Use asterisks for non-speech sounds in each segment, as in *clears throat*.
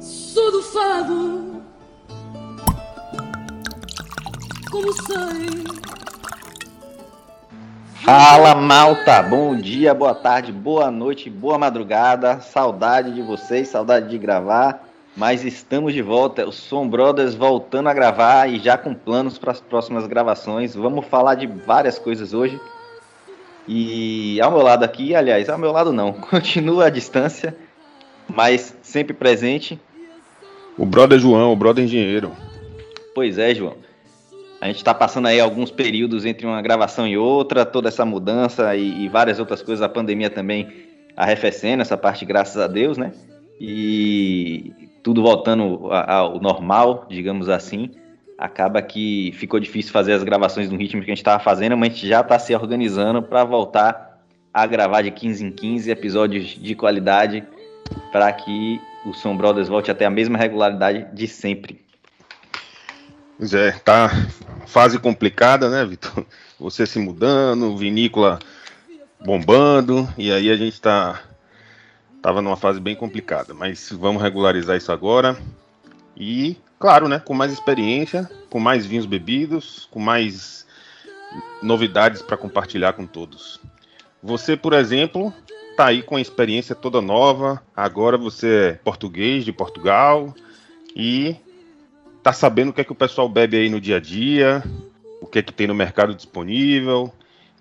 Sou do fado, como sei. Fala malta, bom dia, boa tarde, boa noite, boa madrugada. Saudade de vocês, saudade de gravar, mas estamos de volta. O Som Brothers voltando a gravar e já com planos para as próximas gravações. Vamos falar de várias coisas hoje. E ao meu lado aqui, aliás, ao meu lado não, *laughs* continua a distância, mas sempre presente. O brother João, o brother engenheiro. Pois é, João. A gente está passando aí alguns períodos entre uma gravação e outra, toda essa mudança e, e, várias outras coisas. A pandemia também arrefecendo essa parte, graças a Deus, né? E tudo voltando ao normal, digamos assim. Acaba que ficou difícil fazer as gravações no ritmo que a gente estava fazendo, mas a gente já está se organizando para voltar a gravar de 15 em 15 episódios de qualidade para que o Som Brothers volte até a mesma regularidade de sempre. Pois é, tá fase complicada, né, Vitor? Você se mudando, vinícola bombando, e aí a gente tá tava numa fase bem complicada, mas vamos regularizar isso agora. E, claro, né, com mais experiência, com mais vinhos bebidos, com mais novidades para compartilhar com todos. Você, por exemplo, tá aí com a experiência toda nova, agora você é português de Portugal e tá sabendo o que é que o pessoal bebe aí no dia a dia, o que é que tem no mercado disponível,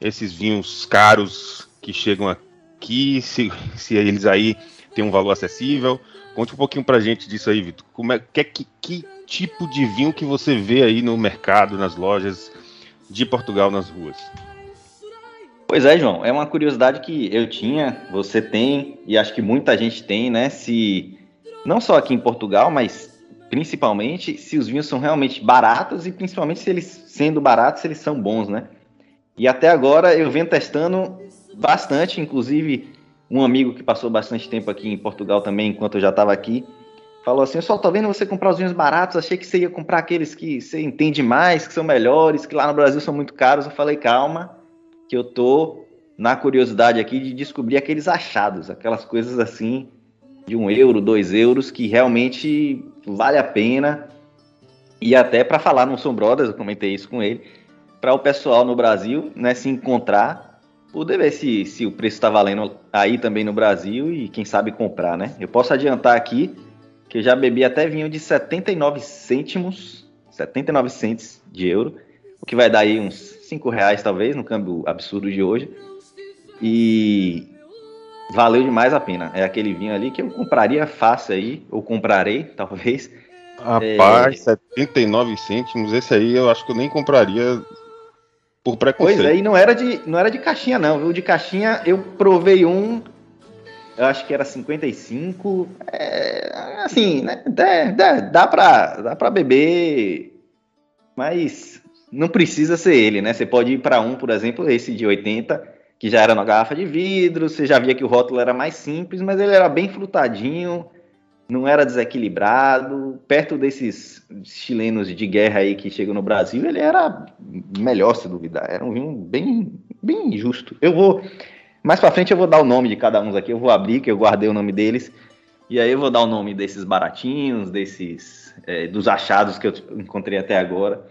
esses vinhos caros que chegam aqui, se, se eles aí têm um valor acessível. Conte um pouquinho pra gente disso aí, Vitor. Como é que, que, que tipo de vinho que você vê aí no mercado, nas lojas de Portugal, nas ruas? Pois é, João, é uma curiosidade que eu tinha, você tem, e acho que muita gente tem, né? Se não só aqui em Portugal, mas principalmente se os vinhos são realmente baratos e principalmente se eles, sendo baratos, eles são bons, né? E até agora eu venho testando bastante, inclusive um amigo que passou bastante tempo aqui em Portugal também, enquanto eu já estava aqui, falou assim: Eu só tô vendo você comprar os vinhos baratos, achei que você ia comprar aqueles que você entende mais, que são melhores, que lá no Brasil são muito caros. Eu falei: Calma, que eu tô na curiosidade aqui de descobrir aqueles achados, aquelas coisas assim de um euro, dois euros, que realmente vale a pena. E até para falar no Som Brothers, eu comentei isso com ele, para o pessoal no Brasil né, se encontrar, poder ver se, se o preço está valendo aí também no Brasil e quem sabe comprar, né? Eu posso adiantar aqui que eu já bebi até vinho de 79 cêntimos, 79 centes de euro, o que vai dar aí uns 5 reais talvez, no câmbio absurdo de hoje. E valeu demais a pena. É aquele vinho ali que eu compraria fácil aí, ou comprarei, *laughs* talvez. Rapaz, é... 79 cêntimos, esse aí eu acho que eu nem compraria por preconceito. Pois é, e não era de, não era de caixinha não, viu? De caixinha eu provei um, eu acho que era 55, é, assim, né? Dá, dá, dá, pra, dá pra beber, mas não precisa ser ele, né? Você pode ir para um, por exemplo, esse de 80, que já era na garrafa de vidro, você já via que o rótulo era mais simples, mas ele era bem frutadinho, não era desequilibrado. Perto desses chilenos de guerra aí que chegam no Brasil, ele era melhor, se duvidar. Era um vinho bem, bem justo. Eu vou. Mais pra frente eu vou dar o nome de cada um aqui, eu vou abrir, que eu guardei o nome deles. E aí eu vou dar o nome desses baratinhos, desses. É, dos achados que eu encontrei até agora.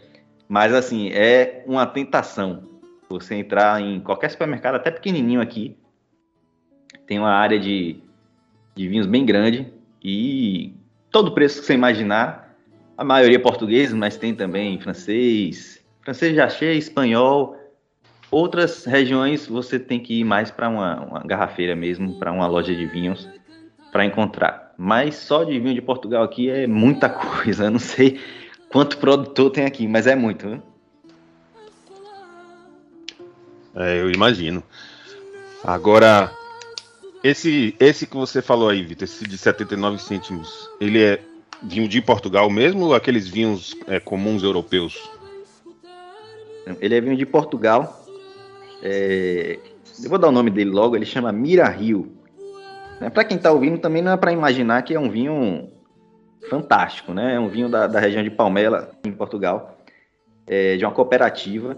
Mas assim, é uma tentação você entrar em qualquer supermercado, até pequenininho aqui, tem uma área de, de vinhos bem grande e todo preço que você imaginar, a maioria é português, mas tem também francês, francês já achei, espanhol. Outras regiões você tem que ir mais para uma, uma garrafeira mesmo, para uma loja de vinhos para encontrar. Mas só de vinho de Portugal aqui é muita coisa. *laughs* Eu não sei quanto produtor tem aqui, mas é muito. Viu? É, eu imagino. Agora, esse, esse que você falou aí, Vitor, esse de 79 cêntimos, ele é vinho de Portugal mesmo ou aqueles vinhos é, comuns europeus? Ele é vinho de Portugal. É, eu vou dar o nome dele logo, ele chama Mira Rio. É, para quem está ouvindo, também não é para imaginar que é um vinho fantástico, né? É um vinho da, da região de Palmela, em Portugal, é, de uma cooperativa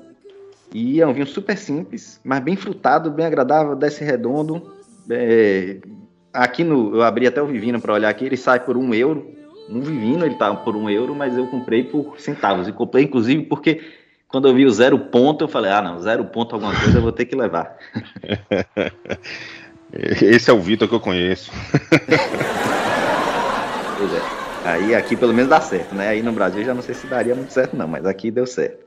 E é um vinho super simples, mas bem frutado, bem agradável, desce redondo. É, aqui no. Eu abri até o Vivino para olhar aqui, ele sai por um euro. Um Vivino ele tá por um euro, mas eu comprei por centavos. E comprei, inclusive, porque quando eu vi o zero ponto, eu falei, ah não, zero ponto alguma coisa eu vou ter que levar. *laughs* Esse é o Vitor que eu conheço. *laughs* pois é. Aí aqui pelo menos dá certo, né? Aí no Brasil já não sei se daria muito certo, não, mas aqui deu certo.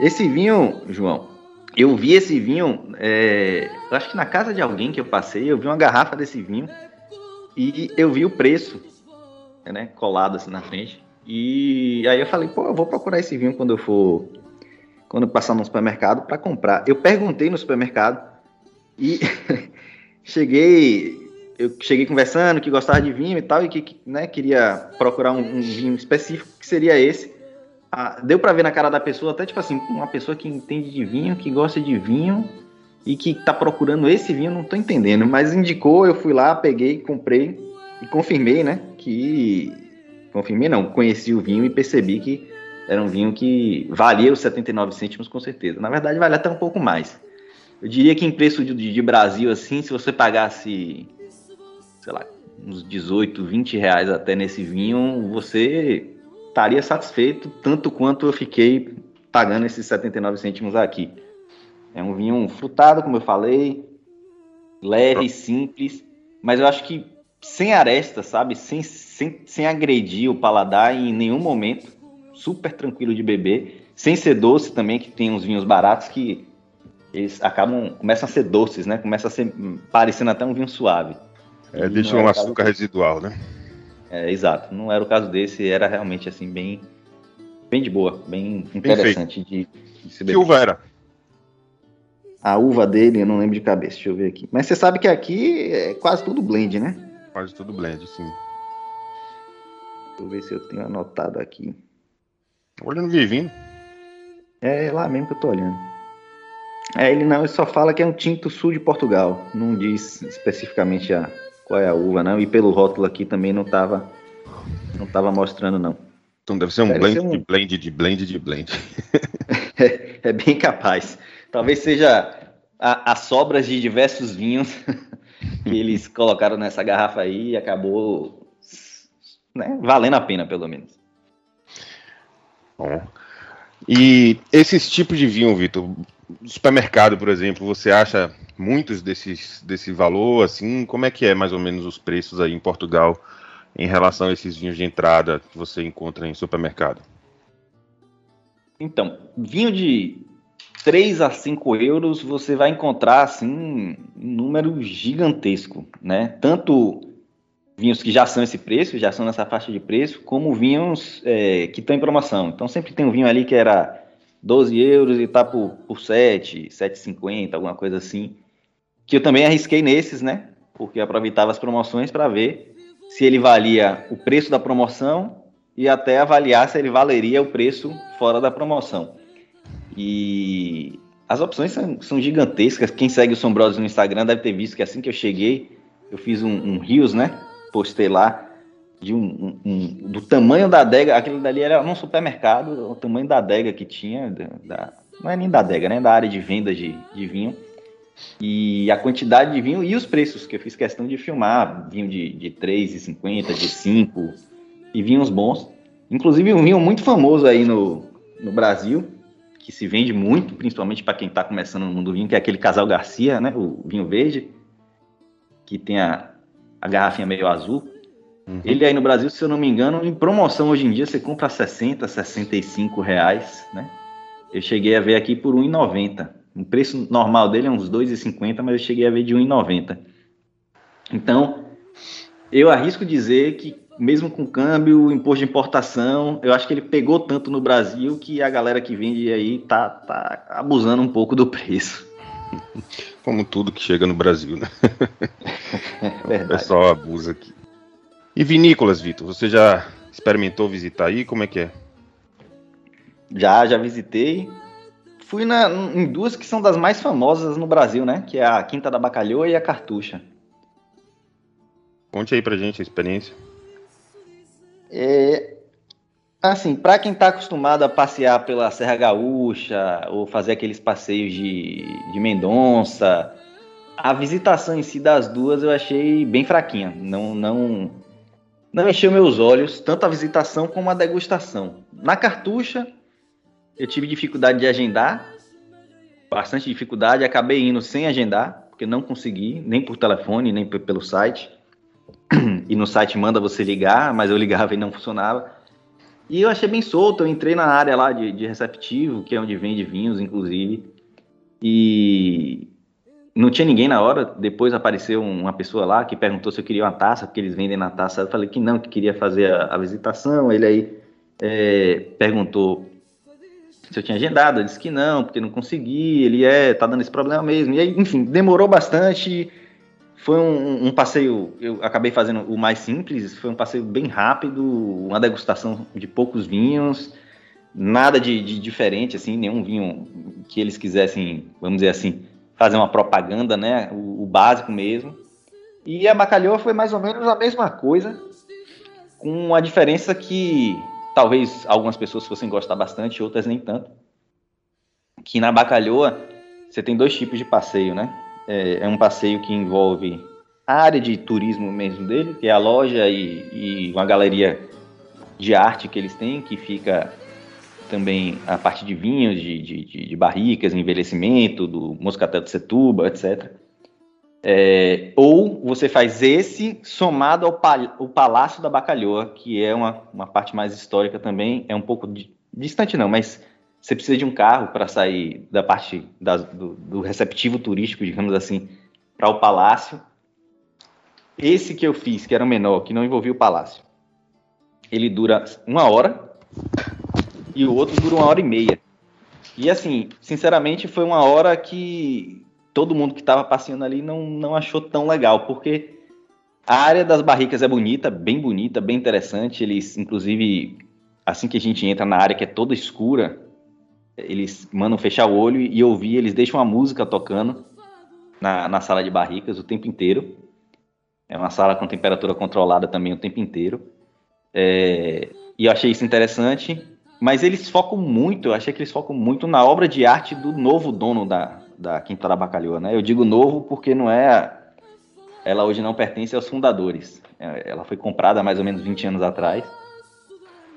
Esse vinho, João, eu vi esse vinho, é, acho que na casa de alguém que eu passei, eu vi uma garrafa desse vinho e eu vi o preço, né, colado assim na frente. E aí eu falei, pô, eu vou procurar esse vinho quando eu for, quando eu passar no supermercado para comprar. Eu perguntei no supermercado e *laughs* cheguei, eu cheguei conversando que gostava de vinho e tal e que, né, queria procurar um, um vinho específico que seria esse deu para ver na cara da pessoa, até tipo assim, uma pessoa que entende de vinho, que gosta de vinho e que tá procurando esse vinho, não tô entendendo, mas indicou, eu fui lá, peguei, comprei e confirmei, né, que confirmei não, conheci o vinho e percebi que era um vinho que valia os 79 cêntimos com certeza. Na verdade, vale até um pouco mais. Eu diria que em preço de, de Brasil, assim, se você pagasse, sei lá, uns 18, 20 reais até nesse vinho, você estaria satisfeito tanto quanto eu fiquei pagando esses 79 cêntimos aqui. É um vinho frutado, como eu falei, leve, simples, mas eu acho que sem aresta, sabe? Sem, sem, sem agredir o paladar em nenhum momento. Super tranquilo de beber. Sem ser doce também, que tem uns vinhos baratos que eles acabam, começam a ser doces, né? Começa a ser parecendo até um vinho suave. É, deixa um açúcar residual, né? É, exato. Não era o caso desse, era realmente assim, bem, bem de boa, bem interessante de, de se Que uva era? A uva dele, eu não lembro de cabeça, deixa eu ver aqui. Mas você sabe que aqui é quase tudo blend, né? Quase tudo blend, sim. Deixa eu ver se eu tenho anotado aqui. Olhando Vivino. É lá mesmo que eu tô olhando. É, ele não, ele só fala que é um tinto sul de Portugal. Não diz especificamente a, qual é a uva, não. E pelo rótulo aqui também não tava, não tava mostrando, não. Então deve ser um, blend, um... de blend de blend de blend. *laughs* é, é, bem capaz. Talvez seja as sobras de diversos vinhos *laughs* que eles colocaram nessa garrafa aí e acabou né, valendo a pena, pelo menos. Bom. E esses tipos de vinho, Vitor, supermercado, por exemplo, você acha muitos desses desse valor, assim, como é que é mais ou menos os preços aí em Portugal em relação a esses vinhos de entrada que você encontra em supermercado? Então, vinho de 3 a 5 euros você vai encontrar assim um número gigantesco, né? Tanto vinhos que já são esse preço, já são nessa faixa de preço, como vinhos é, que estão em promoção. Então sempre tem um vinho ali que era 12 euros e tá por, por 7, 7,50, alguma coisa assim que eu também arrisquei nesses, né? Porque aproveitava as promoções para ver se ele valia o preço da promoção e até avaliar se ele valeria o preço fora da promoção. E as opções são, são gigantescas. Quem segue o Sombrosos no Instagram deve ter visto que assim que eu cheguei, eu fiz um, um rios, né? Postei lá de um, um, do tamanho da adega. Aquele dali era num supermercado, o tamanho da adega que tinha, da, não é nem da adega, né? Da área de venda de, de vinho e a quantidade de vinho e os preços, que eu fiz questão de filmar, vinho de, de 3,50, de 5, e vinhos bons. Inclusive um vinho muito famoso aí no, no Brasil, que se vende muito, principalmente para quem está começando no mundo do vinho, que é aquele Casal Garcia, né, o vinho verde, que tem a, a garrafinha meio azul. Uhum. Ele aí no Brasil, se eu não me engano, em promoção hoje em dia você compra 60, 65 reais, né? Eu cheguei a ver aqui por 1,90. O preço normal dele é uns 2,50, mas eu cheguei a ver de 1,90. Então, eu arrisco dizer que, mesmo com câmbio, imposto de importação, eu acho que ele pegou tanto no Brasil que a galera que vende aí tá, tá abusando um pouco do preço. Como tudo que chega no Brasil, né? *laughs* É o pessoal abusa aqui. E vinícolas, Vitor, você já experimentou visitar aí? Como é que é? Já, já visitei fui na, em duas que são das mais famosas no Brasil, né? Que é a Quinta da Bacalhoa e a Cartucha. Conte aí pra gente a experiência. É, assim, para quem está acostumado a passear pela Serra Gaúcha ou fazer aqueles passeios de, de Mendonça, a visitação em si das duas eu achei bem fraquinha. Não, não, não encheu meus olhos, tanto a visitação como a degustação. Na cartucha, eu tive dificuldade de agendar, bastante dificuldade, acabei indo sem agendar, porque não consegui, nem por telefone, nem pelo site. *clears throat* E no site manda você ligar, mas eu ligava e não funcionava. E eu achei bem solto, eu entrei na área lá de, de receptivo, que é onde vende vinhos, inclusive. E não tinha ninguém na hora. Depois apareceu uma pessoa lá que perguntou se eu queria uma taça, porque eles vendem na taça. Eu falei que não, que queria fazer a, a visitação. Ele aí é, perguntou se eu tinha agendado. Eu disse que não, porque não consegui. Ele é, tá dando esse problema mesmo. E aí, enfim, demorou bastante. Foi um, um, passeio, eu acabei fazendo o mais simples, foi um passeio bem rápido, uma degustação de poucos vinhos, nada de, de diferente, assim, nenhum vinho que eles quisessem, vamos dizer assim, fazer uma propaganda, né, o, o básico mesmo. E a Bacalhau foi mais ou menos a mesma coisa, com a diferença que talvez algumas pessoas fossem gostar bastante, outras nem tanto. Que na Bacalhoa você tem dois tipos de passeio, né? é, é um passeio que envolve a área de turismo mesmo dele, que é a loja e, e uma galeria de arte que eles têm, que fica também a parte de vinhos, de, de, de barricas, envelhecimento, do moscatel de Setuba, etc. É, ou você faz esse somado ao, pal Palácio da Bacalhoa, que é uma, uma parte mais histórica também, é um pouco distante não, mas você precisa de um carro para sair da parte do, do, receptivo turístico, digamos assim, para o palácio. Esse que eu fiz, que era o menor, que não envolvia o palácio, ele dura uma hora e o outro dura uma hora e meia. E assim, sinceramente, foi uma hora que todo mundo que estava passeando ali não, não achou tão legal, porque a área das barricas é bonita, bem bonita, bem interessante. Eles, inclusive, assim que a gente entra na área que é toda escura, eles mandam fechar o olho e ouvir, eles deixam a música tocando na, na sala de barricas o tempo inteiro. É uma sala com temperatura controlada também o tempo inteiro. É, e eu achei isso interessante, mas eles focam muito, eu achei que eles focam muito na obra de arte do novo dono da, da Quinta da Bacalhoa, né? Eu digo novo porque não é. Ela hoje não pertence aos fundadores. É, ela foi comprada mais ou menos 20 anos atrás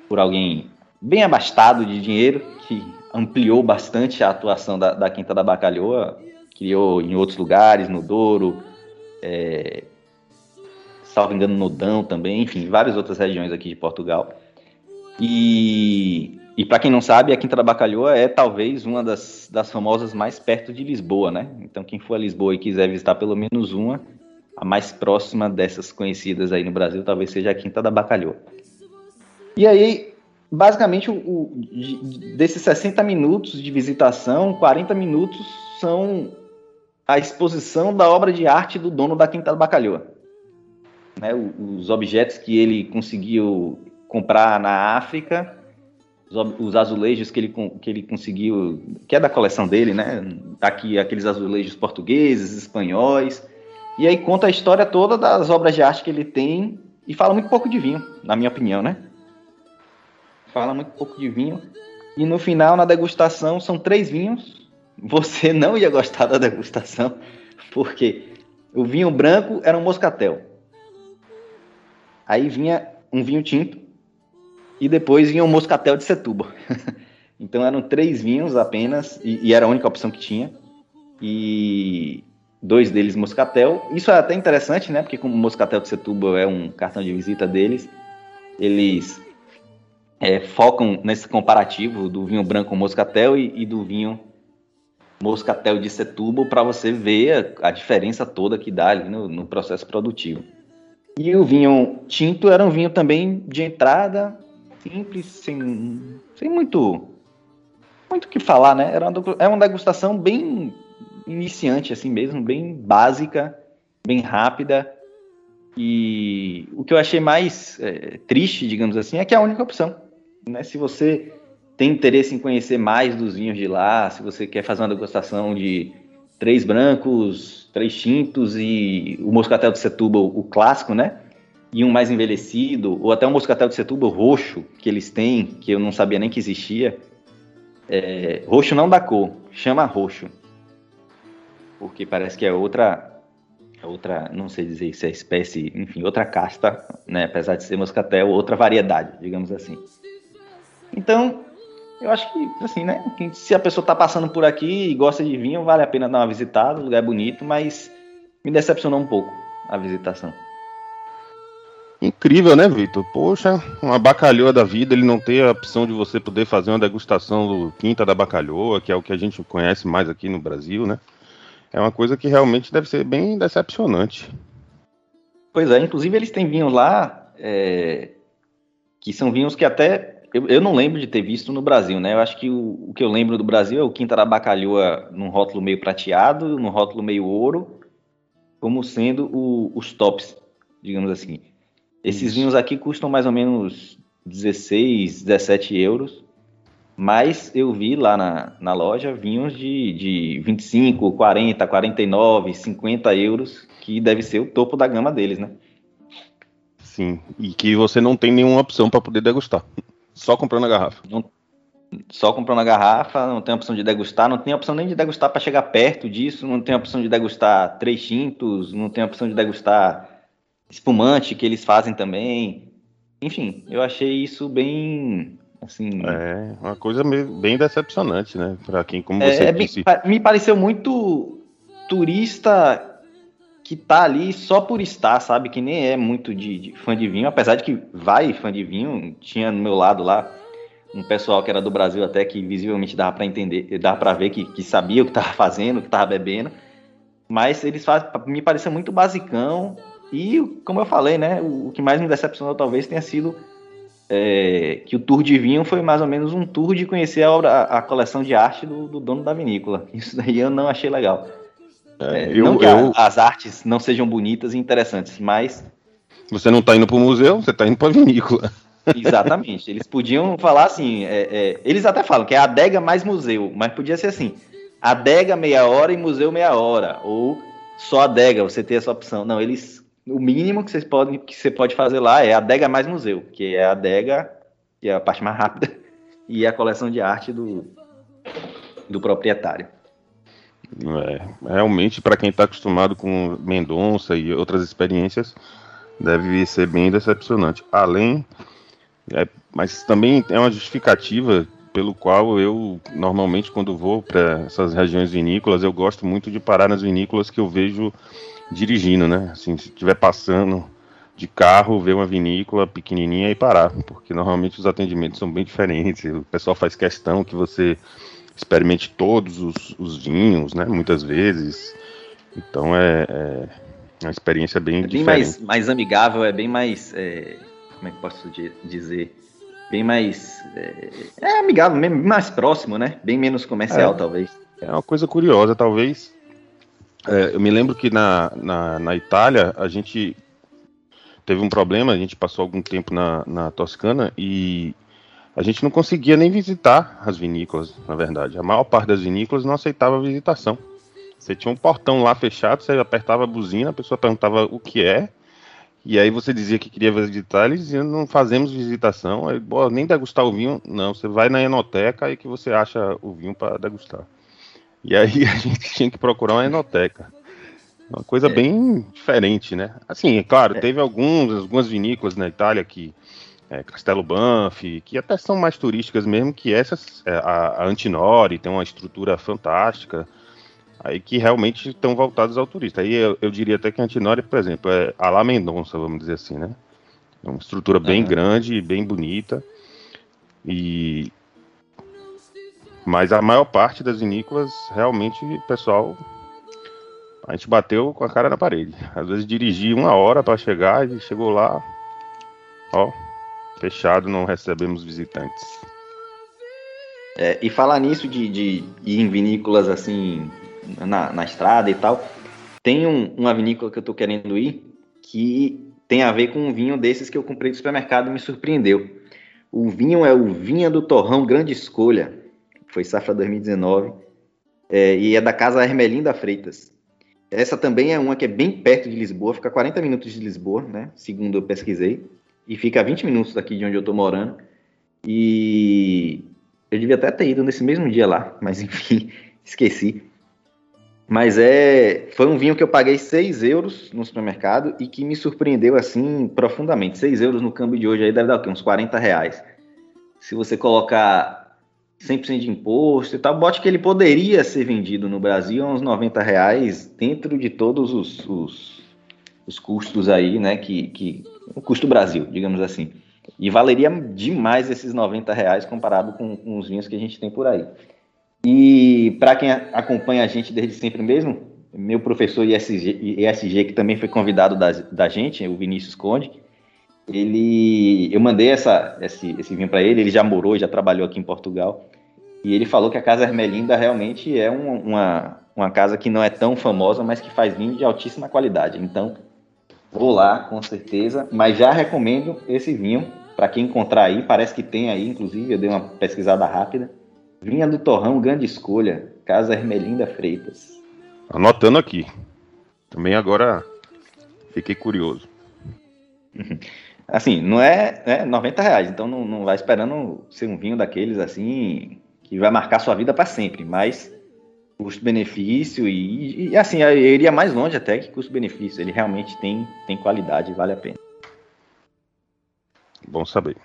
por alguém bem abastado de dinheiro que ampliou bastante a atuação da, da Quinta da Bacalhoa, criou em outros lugares, no Douro, é, salvo engano, no Dão também, enfim, várias outras regiões aqui de Portugal. E, e para quem não sabe, a Quinta da Bacalhoa é talvez uma das, das famosas mais perto de Lisboa, né? Então, quem for a Lisboa e quiser visitar pelo menos uma, a mais próxima dessas conhecidas aí no Brasil, talvez seja a Quinta da Bacalhoa. E aí, basicamente, o, o, desses 60 minutos de visitação, 40 minutos são a exposição da obra de arte do dono da Quinta do Bacalhoa. Né, os objetos que ele conseguiu comprar na África, os azulejos que ele, que ele conseguiu, que é da coleção dele, né? Tá aqui aqueles azulejos portugueses, espanhóis. E aí conta a história toda das obras de arte que ele tem e fala muito pouco de vinho, na minha opinião, né? fala muito pouco de vinho. E no final, na degustação, são três vinhos. Você *laughs* não ia gostar da degustação, porque o vinho branco era um moscatel. Aí vinha um vinho tinto e depois vinha um moscatel de Setúbal. *laughs* então eram três vinhos apenas e, e, era a única opção que tinha. E dois deles moscatel. Isso é até interessante, né? Porque como o moscatel de Setúbal é um cartão de visita deles, eles é, focam nesse comparativo do vinho branco moscatel e, e do vinho moscatel de Setúbal para você ver a, a, diferença toda que dá ali no, no, processo produtivo. E o vinho tinto era um vinho também de entrada, simples, sem, sem muito muito o que falar, né? Era uma, é uma degustação bem iniciante assim mesmo, bem básica, bem rápida. E o que eu achei mais é, triste, digamos assim, é que é a única opção. Né? Se você tem interesse em conhecer mais dos vinhos de lá, se você quer fazer uma degustação de três brancos, três tintos e o moscatel de Setúbal, o clássico, né? E um mais envelhecido, ou até um moscatel de Setúbal roxo que eles têm, que eu não sabia nem que existia. É, roxo não da cor, chama roxo. Porque parece que é outra, outra, não sei dizer se é espécie, enfim, outra casta, né? Apesar de ser moscatel, outra variedade, digamos assim. Então, eu acho que, assim, né? Se a pessoa tá passando por aqui e gosta de vinho, vale a pena dar uma visitada, o lugar é bonito, mas me decepcionou um pouco a visitação. Incrível, né, Vitor? Poxa, uma bacalhoa da vida, ele não ter a opção de você poder fazer uma degustação do Quinta da Bacalhoa, que é o que a gente conhece mais aqui no Brasil, né? É uma coisa que realmente deve ser bem decepcionante. Pois é, inclusive eles têm vinhos lá é, que são vinhos que até eu, eu, não lembro de ter visto no Brasil, né? Eu acho que o, o, que eu lembro do Brasil é o Quinta da Bacalhoa num rótulo meio prateado, num rótulo meio ouro, como sendo o, os tops, digamos assim. Esses vinhos aqui custam mais ou menos 16, 17 euros. Mas eu vi lá na, na loja vinhos de, de 25, 40, 49, 50 euros, que deve ser o topo da gama deles, né? Sim, e que você não tem nenhuma opção para poder degustar. Só comprando a garrafa. Não, só comprando a garrafa, não tem opção de degustar, não tem opção nem de degustar para chegar perto disso, não tem opção de degustar três tintos, não tem opção de degustar espumante que eles fazem também. Enfim, eu achei isso bem assim. É, uma coisa bem decepcionante, né? Para quem, como você é, disse. Me pareceu muito turista que tá ali só por estar, sabe? Que nem é muito de, de, fã de vinho, apesar de que vai fã de vinho. Tinha no meu lado lá um pessoal que era do Brasil até que visivelmente dava para entender, dava para ver que, que sabia o que tava fazendo, o que tava bebendo. Mas eles fazem, me pareceu muito basicão, e, como eu falei, né, o, que mais me decepcionou talvez tenha sido é, que o tour de vinho foi mais ou menos um tour de conhecer a, obra, a, coleção de arte do, do, dono da vinícola. *laughs* Isso daí eu não achei legal. É, é, eu, não que eu... as artes não sejam bonitas e interessantes, mas. Você não está indo para o museu, você está indo para a vinícola. *laughs* Exatamente. Eles podiam falar assim, é, é, eles até falam que é adega mais museu, mas podia ser assim, adega meia hora e museu meia hora, ou só adega, você ter essa opção. Não, eles o mínimo que, vocês podem, que você pode fazer lá é a adega mais museu, que é a adega, que é a parte mais rápida, *laughs* e a coleção de arte do, do proprietário. É, realmente, para quem está acostumado com Mendonça e outras experiências, deve ser bem decepcionante. Além, é, mas também é uma justificativa pelo qual eu normalmente quando vou para essas regiões vinícolas eu gosto muito de parar nas vinícolas que eu vejo dirigindo, né? Assim, se estiver passando de carro, ver uma vinícola pequenininha e parar, porque normalmente os atendimentos são bem diferentes. O pessoal faz questão que você experimente todos os, os vinhos, né? Muitas vezes. Então é, é uma experiência bem, é bem mais, mais amigável, é bem mais. É, como é que posso dizer? Bem mais. É, é amigável, mais próximo, né? Bem menos comercial, é, talvez. É uma coisa curiosa, talvez é, eu me lembro que na, na, na, Itália a gente teve um problema, a gente passou algum tempo na, na Toscana e a gente não conseguia nem visitar as vinícolas, na verdade. A maior parte das vinícolas não aceitava visitação. Você tinha um portão lá fechado, você apertava a buzina, a pessoa perguntava o que é, e aí você dizia que queria visitar, eles diziam, não fazemos visitação, aí, nem degustar o vinho, não, você vai na enoteca e que você acha o vinho para degustar. E aí *laughs* a gente tinha que procurar uma enoteca. Uma coisa é. bem diferente, né? Assim, é claro, é. teve alguns, algumas vinícolas na Itália que. É, Castelo Banff, que até são mais turísticas mesmo que essas. É, a, a Antinori tem uma estrutura fantástica. Aí que realmente estão voltados ao turista. Aí eu, eu, diria até que a Antinori, por exemplo, é a La Mendonça, vamos dizer assim, né? É uma estrutura bem uhum. grande, bem bonita. E, mas a maior parte das vinícolas, realmente, pessoal, a gente bateu com a cara na parede. Às vezes dirigi uma hora para chegar e chegou lá, ó, fechado, não recebemos visitantes. É, e falar nisso de, de, ir em vinícolas assim, na, na estrada e tal, tem um, uma vinícola que eu tô querendo ir que tem a ver com um vinho desses que eu comprei do supermercado e me surpreendeu. O vinho é o Vinha do Torrão Grande Escolha foi safra 2019, é, e é da casa Hermelinda Freitas. Essa também é uma que é bem perto de Lisboa, fica 40 minutos de Lisboa, né? Segundo eu pesquisei. E fica a 20 minutos daqui de onde eu tô morando. E eu devia até ter ido nesse mesmo dia lá, mas *laughs* enfim, esqueci. Mas é, foi um vinho que eu paguei 6 euros no supermercado e que me surpreendeu assim profundamente. 6 euros no câmbio de hoje aí deve dar o quê? Uns 40 reais. Se você colocar 100% de imposto e tal, bote que ele poderia ser vendido no Brasil a uns 90 reais dentro de todos os, os, os custos aí, né? Que, que, o custo Brasil, digamos assim. E valeria demais esses 90 reais comparado com, com os vinhos que a gente tem por aí. E para quem acompanha a gente desde sempre mesmo, meu professor ISG, ISG que também foi convidado da, da gente, o Vinícius Conde, ele, eu mandei essa, esse, esse vinho para ele, ele já morou, já trabalhou aqui em Portugal, e ele falou que a Casa Ermelinda realmente é um, uma, uma casa que não é tão famosa, mas que faz vinho de altíssima qualidade. Então, vou lá, com certeza, mas já recomendo esse vinho para quem encontrar aí, parece que tem aí, inclusive, eu dei uma pesquisada rápida, Vinha do Torrão, grande escolha. Casa Hermelinda Freitas. Anotando aqui. Também agora fiquei curioso. *laughs* Assim, não é, é 90 reais, então não, não vai esperando ser um vinho daqueles assim que vai marcar sua vida para sempre, mas custo-benefício e, e, assim, eu iria mais longe até que custo-benefício. Ele realmente tem, tem qualidade e vale a pena. Bom saber.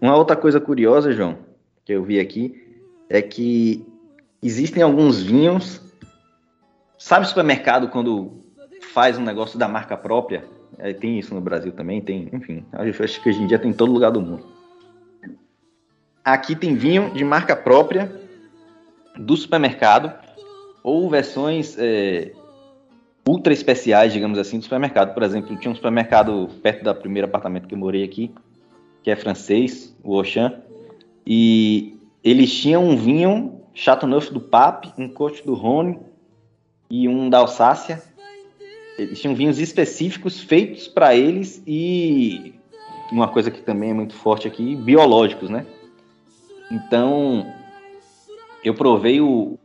Uma outra coisa curiosa, João, que eu vi aqui é que existem alguns vinhos. Sabe supermercado quando faz um negócio da marca própria? É, tem isso no Brasil também, tem, enfim. Acho que hoje em dia tem em todo lugar do mundo. Aqui tem vinho de marca própria do supermercado ou versões é, ultra especiais, digamos assim, do supermercado. Por exemplo, tinha um supermercado perto do primeiro apartamento que eu morei aqui, que é francês, o Auchan, e eles tinham um vinho Chateauneuf do Pape, um Côte do Rhône e um da Alsácia. Eles tinham vinhos específicos feitos para eles e uma coisa que também é muito forte aqui, biológicos, né? Então, eu provei o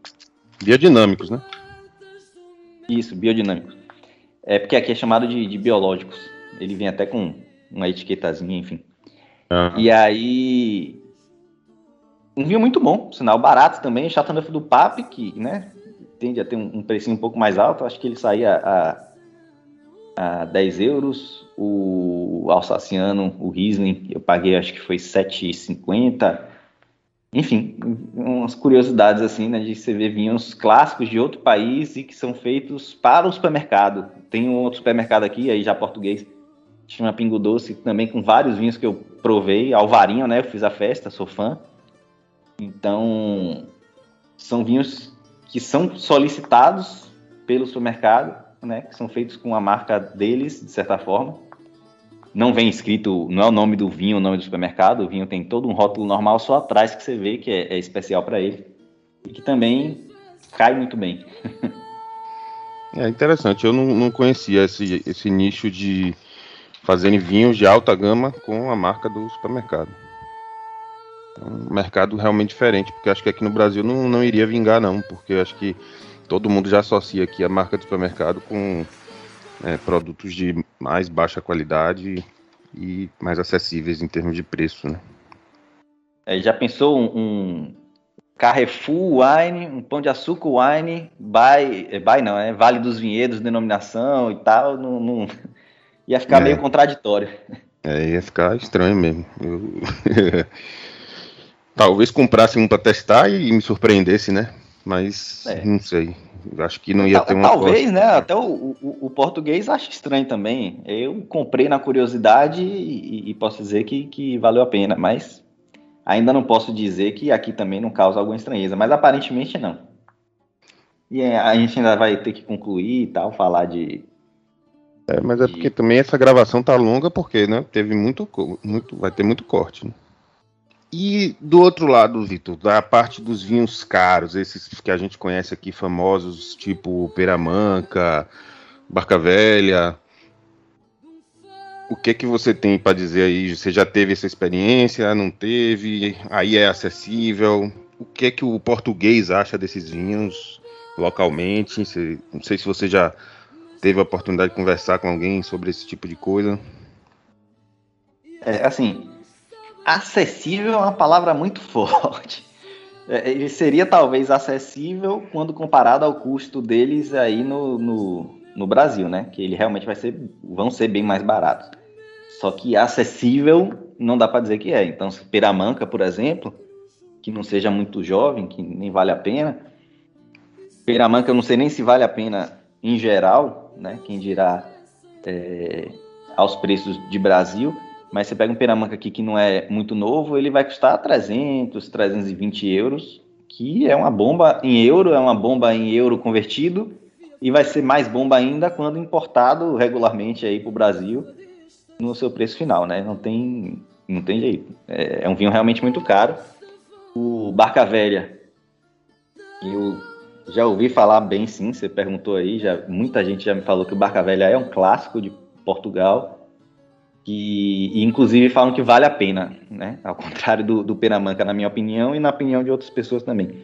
biodinâmicos, né? Isso, biodinâmicos. É porque aqui é chamado de, de biológicos. Ele vem até com uma etiquetazinha, enfim. Uhum. E aí um vinho muito bom, sinal barato também, Chateauneuf do Pape, que né, tende a ter um, um precinho um pouco mais alto, acho que ele saía a, a 10 euros, o Alsaciano, o Riesling, eu paguei acho que foi 7,50, enfim, umas curiosidades assim, né, de você ver vinhos clássicos de outro país e que são feitos para o supermercado. Tem um outro supermercado aqui, aí já português, chama Pingo Doce, também com vários vinhos que eu provei, Alvarinho, né, eu fiz a festa, sou fã, então, são vinhos que são solicitados pelo supermercado, né, que são feitos com a marca deles, de certa forma. Não vem escrito, não é o nome do vinho, o nome do supermercado, o vinho tem todo um rótulo normal só atrás que você vê que é, é especial para ele e que também cai muito bem. é interessante, eu não, não conhecia esse, esse nicho de fazerem vinhos de alta gama com a marca do supermercado. É um mercado realmente diferente, porque acho que aqui no Brasil não, não iria vingar, não, porque acho que todo mundo já associa aqui a marca do supermercado com é, produtos de mais baixa qualidade e mais acessíveis em termos de preço, né? É, já pensou um, um, Carrefour Wine, um Pão de Açúcar Wine, by, é, by não, é Vale dos Vinhedos, denominação e tal, não, não ia ficar é. meio contraditório. É, ia ficar estranho mesmo. Eu... *laughs* Talvez comprasse um para testar e me surpreendesse, né? Mas é. não sei. Acho que não ia ter uma. Talvez, né? Até o, o, o, português acha estranho também. Eu comprei na curiosidade e, e, posso dizer que, que valeu a pena, mas ainda não posso dizer que aqui também não causa alguma estranheza, mas aparentemente não. E é, a gente ainda vai ter que concluir e tal, falar de. É, mas é porque também essa gravação tá longa porque, né? Teve muito, muito, vai ter muito corte. Né? E do outro lado, Vitor, da parte dos vinhos caros, esses que a gente conhece aqui, famosos, tipo Peramanca, Barca Velha, o que que você tem para dizer aí? Você já teve essa experiência? Não teve? Aí é acessível? O que que o português acha desses vinhos? localmente? Não sei se você já teve a oportunidade de conversar com alguém sobre esse tipo de coisa. É, assim, acessível é uma palavra muito forte. É, ele seria talvez acessível quando comparado ao custo deles aí no, no, no Brasil, né? Que ele realmente vai ser, vão ser bem mais baratos. Só que acessível não dá para dizer que é. Então, Peramanca, por exemplo, que não seja muito jovem, que nem vale a pena. Peramanca, eu não sei nem se vale a pena em geral, né? Quem dirá é, aos preços de Brasil. Mas você pega um Peramanca aqui que não é muito novo, ele vai custar 300, 320 euros, que é uma bomba em euro, é uma bomba em euro convertido, e vai ser mais bomba ainda quando importado regularmente aí para o Brasil no seu preço final, né? Não tem, não tem jeito. É, é um vinho realmente muito caro. O Barca Velha, eu já ouvi falar bem, sim. Você perguntou aí, já muita gente já me falou que o Barca Velha é um clássico de Portugal que e inclusive falam que vale a pena, né? Ao contrário do, do Peramanca, na minha opinião, e na opinião de outras pessoas também.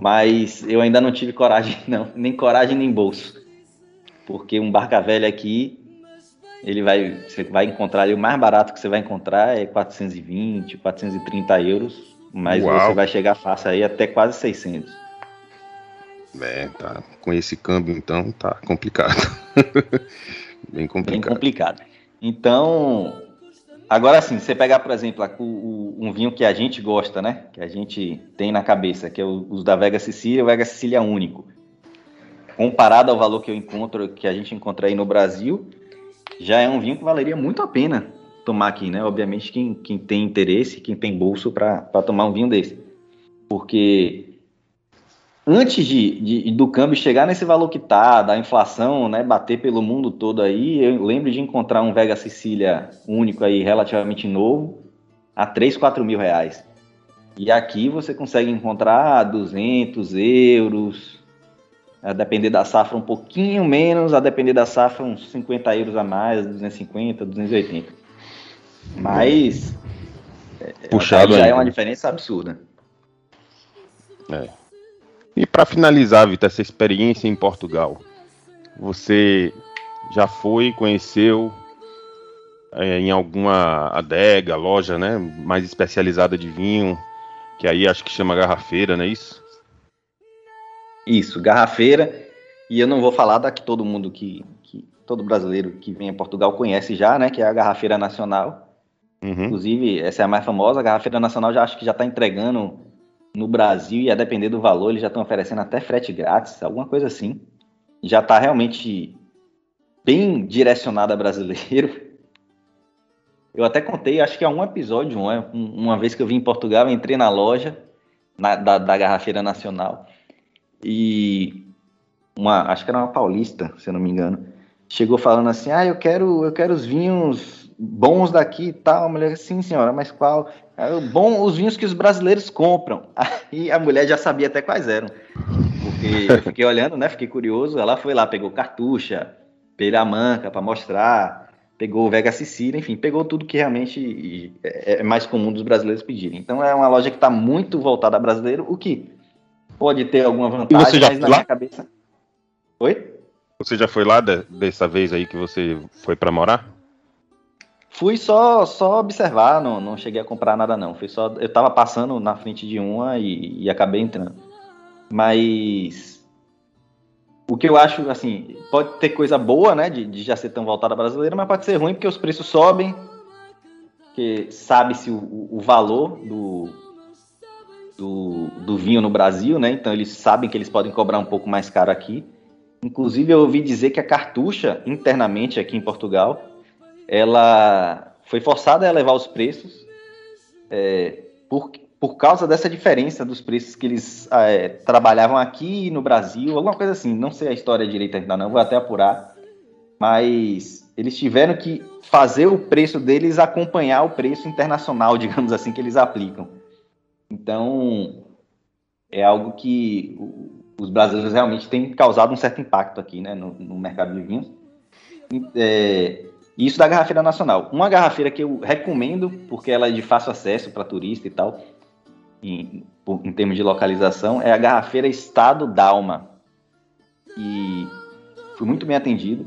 Mas eu ainda não tive coragem, *laughs* não, nem coragem nem bolso. Porque um barca velha aqui, ele vai, você vai encontrar ali, o mais barato que você vai encontrar é 420, 430 euros, mas Uau. você vai chegar fácil aí até quase 600. É, tá. Com esse câmbio, então, tá complicado. *laughs* Bem complicado. Bem complicado. Então, agora sim, você pegar, por exemplo, um vinho que a gente gosta, né? Que a gente tem na cabeça, que é os da Vega Sicília, o Vega Sicília único. Comparado ao valor que eu encontro, que a gente encontra aí no Brasil, já é um vinho que valeria muito a pena tomar aqui, né? Obviamente, quem, quem tem interesse, quem tem bolso para tomar um vinho desse. Porque antes de, de, do câmbio chegar nesse valor que tá, da inflação, né, bater pelo mundo todo aí, eu lembro de encontrar um Vega Sicília único aí, relativamente novo, a 3, 4 mil reais. E aqui você consegue encontrar 200 euros, a depender da safra um pouquinho menos, a depender da safra uns 50 euros a mais, 250, 280. Mas é, Puxado já é uma diferença absurda. É. E para finalizar, Vitor, essa experiência em Portugal, você já foi, conheceu é, em alguma adega, loja, né, mais especializada de vinho, que aí acho que chama garrafeira, não é isso? Isso, garrafeira. E eu não vou falar da que todo mundo que, que todo brasileiro que vem a Portugal conhece já, né, que é a garrafeira nacional. Uhum. Inclusive, essa é a mais famosa. A garrafeira nacional já acho que já está entregando no Brasil, e a depender do valor, eles já estão oferecendo até frete grátis, alguma coisa assim. Já está realmente bem direcionado a brasileiro. *laughs* Eu até contei, acho que há um episódio, uma, uma vez que eu vim em Portugal, eu entrei na loja na, da, da Garrafeira Nacional e uma, acho que era uma paulista, se eu não me engano, chegou falando assim, ah, eu quero, eu quero os vinhos bons daqui e tal. A mulher, sim, senhora, mas qual? Bom, os vinhos que os brasileiros compram. *laughs* Aí a mulher já sabia até quais eram. Porque eu fiquei olhando, né? Fiquei curioso. Ela foi lá, pegou cartucha, peramanca para mostrar, pegou o Vega Sicília, enfim, pegou tudo que realmente é, é mais comum dos brasileiros pedirem. Então é uma loja que está muito voltada a brasileiro, o que pode ter alguma vantagem, você já mas na lá? minha cabeça. Oi? Você já foi lá de, dessa vez aí que você foi para morar? Fui só só observar, não, não cheguei a comprar nada não. Fui só, eu tava passando na frente de uma e, e acabei entrando. Mas o que eu acho, assim, pode ter coisa boa, né, de, de já ser tão voltada brasileira, mas pode ser ruim porque os preços sobem, que sabe-se o, o, valor do, do, do, vinho no Brasil, né, então eles sabem que eles podem cobrar um pouco mais caro aqui. Inclusive eu ouvi dizer que a cartucha, internamente aqui em Portugal, ela foi forçada a elevar os preços é, por, por causa dessa diferença dos preços que eles é, trabalhavam aqui no Brasil, alguma coisa assim. Não sei a história direita ainda não, vou até apurar. Mas eles tiveram que fazer o preço deles acompanhar o preço internacional, *laughs* digamos assim, que eles aplicam. Então, é algo que os brasileiros realmente têm causado um certo impacto aqui né, no, no mercado de vinhos. É, isso da garrafeira nacional. Uma garrafeira que eu recomendo, porque ela é de fácil acesso para turista e tal, em, em, termos de localização, é a garrafeira Estado Dalma. fui muito bem atendido.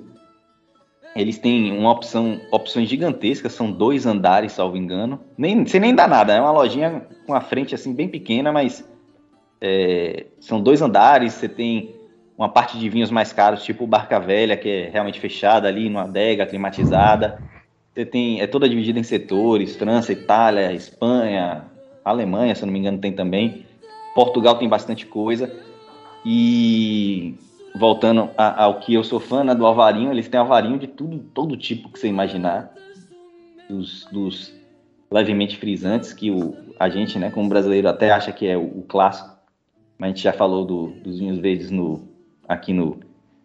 Eles têm uma opção, opções gigantescas, são dois andares, salvo engano. Nem, você nem dá nada, é uma lojinha com a frente assim bem pequena, mas é, são dois andares, você tem uma parte de vinhos mais caros, tipo Barca Velha, que é realmente fechada ali, numa adega climatizada. Você tem, é toda dividida em setores, França, Itália, Espanha, Alemanha, se eu não me engano, tem também. Portugal tem bastante coisa. E voltando a, ao que eu sou fã né, do Alvarinho, eles têm Alvarinho de tudo, todo tipo que você imaginar. Dos, dos levemente frisantes, que o, a gente, né, como brasileiro, até acha que é o, o clássico. Mas a gente já falou do, dos vinhos verdes no, aqui no,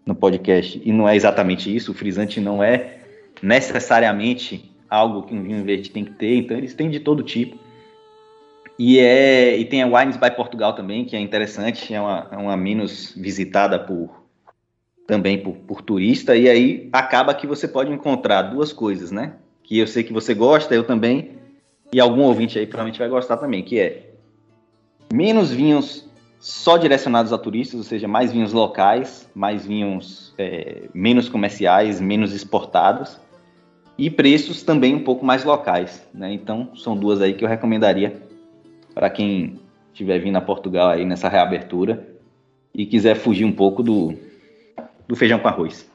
no podcast. E não é exatamente isso. O frisante não é necessariamente algo que um vinho verde tem que ter. Então, eles têm de todo tipo. E, é, e tem a Wines by Portugal também, que é interessante, é uma, é uma menos visitada por também por, por turista, e aí acaba que você pode encontrar duas coisas, né? Que eu sei que você gosta, eu também, e algum ouvinte aí provavelmente vai gostar também, que é menos vinhos só direcionados a turistas, ou seja, mais vinhos locais, mais vinhos é, menos comerciais, menos exportados, e preços também um pouco mais locais, né? Então, são duas aí que eu recomendaria para quem estiver vindo a Portugal aí nessa reabertura e quiser fugir um pouco do, do feijão com arroz.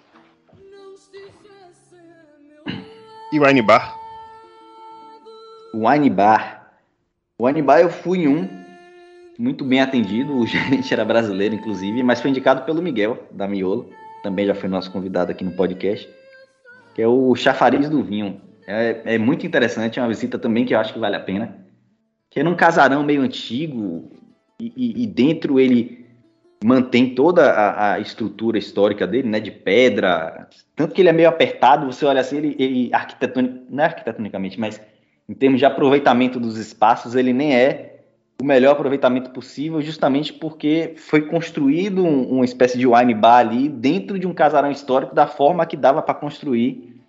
E o Wine Bar? Wine Bar. Wine Bar eu fui em um, muito bem atendido, o *laughs* gerente era brasileiro, inclusive, mas foi indicado pelo Miguel, da Miolo, também já foi nosso convidado aqui no podcast, que é o Chafariz do Vinho. É, é muito interessante, é uma visita também que eu acho que vale a pena que é num casarão meio antigo e, e, e dentro ele mantém toda a, a, estrutura histórica dele, né, de pedra, tanto que ele é meio apertado, você olha assim, ele, ele não é arquitetonicamente, mas em termos de aproveitamento dos espaços, ele nem é o melhor aproveitamento possível, justamente porque foi construído um, uma espécie de wine bar ali dentro de um casarão histórico da forma que dava para construir,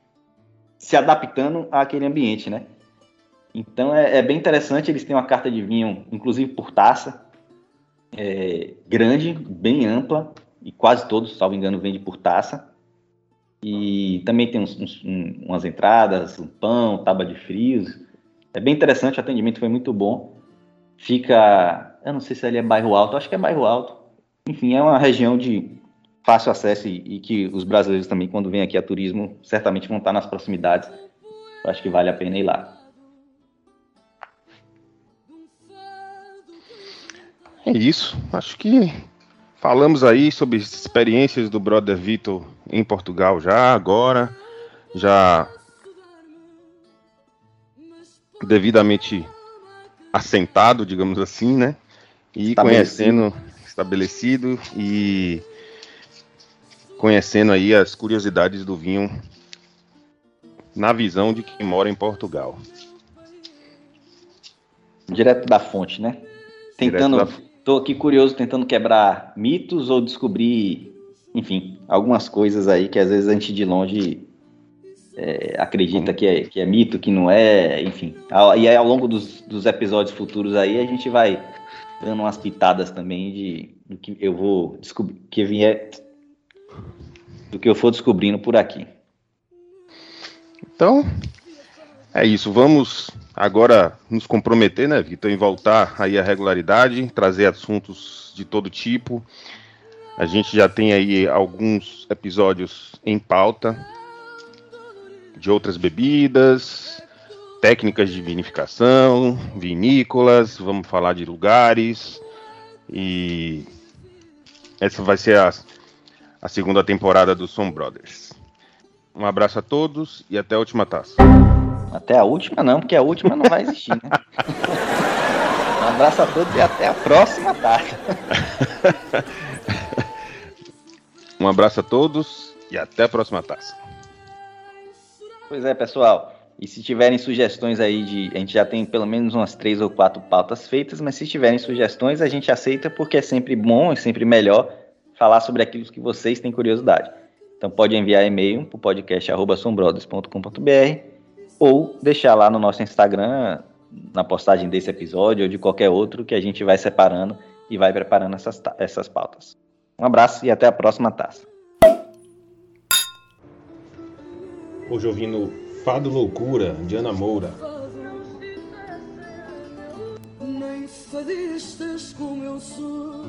se adaptando àquele ambiente, né? Então é, é, bem interessante, eles têm uma carta de vinho, inclusive por taça, é, grande, bem ampla, e quase todos, salvo engano, vende por taça. E também tem uns, uns, um, umas entradas, um pão, tábua de frios. É bem interessante, o atendimento foi muito bom. Fica, eu não sei se ali é bairro alto, acho que é bairro alto. Enfim, é uma região de fácil acesso e, e que os brasileiros também, quando vêm aqui a turismo, certamente vão estar nas proximidades. Eu acho que vale a pena ir lá. É isso. Acho que falamos aí sobre as experiências do brother Vitor em Portugal já agora, já devidamente assentado, digamos assim, né? E conhecendo estabelecido e conhecendo aí as curiosidades do vinho na visão de quem mora em Portugal. Direto da fonte, né? Tentando da... Tô aqui curioso tentando quebrar mitos ou descobrir, enfim, algumas coisas aí que às vezes a gente de longe é, acredita que é, que é mito, que não é, enfim. E aí ao longo dos, dos episódios futuros aí a gente vai dando umas pitadas também de do que eu vou descobrir, que vier do que eu for descobrindo por aqui. Então, é isso. Vamos agora nos comprometer, né, Vitor, em voltar aí à regularidade, trazer assuntos de todo tipo. A gente já tem aí alguns episódios em pauta de outras bebidas, técnicas de vinificação, vinícolas, vamos falar de lugares e essa vai ser a, a segunda temporada do Som Brothers. Um abraço a todos e até a última taça. Até a última não, porque a última não vai existir, né? um abraço a todos e até a próxima tarde. *laughs* um abraço a todos e até a próxima taça. Pois é, pessoal. E se tiverem sugestões aí de. A gente já tem pelo menos umas três ou quatro pautas feitas, mas se tiverem sugestões, a gente aceita porque é sempre bom e sempre melhor falar sobre aquilo que vocês têm curiosidade. Então pode enviar e-mail para o podcast.sombrothers.com.br ou deixar lá no nosso Instagram, na postagem desse episódio ou de qualquer outro, que a gente vai separando e vai preparando essas, essas pautas. Um abraço e até a próxima taça. Hoje ouvindo Fado Loucura, de Ana Moura. Nem fadistas como eu sou.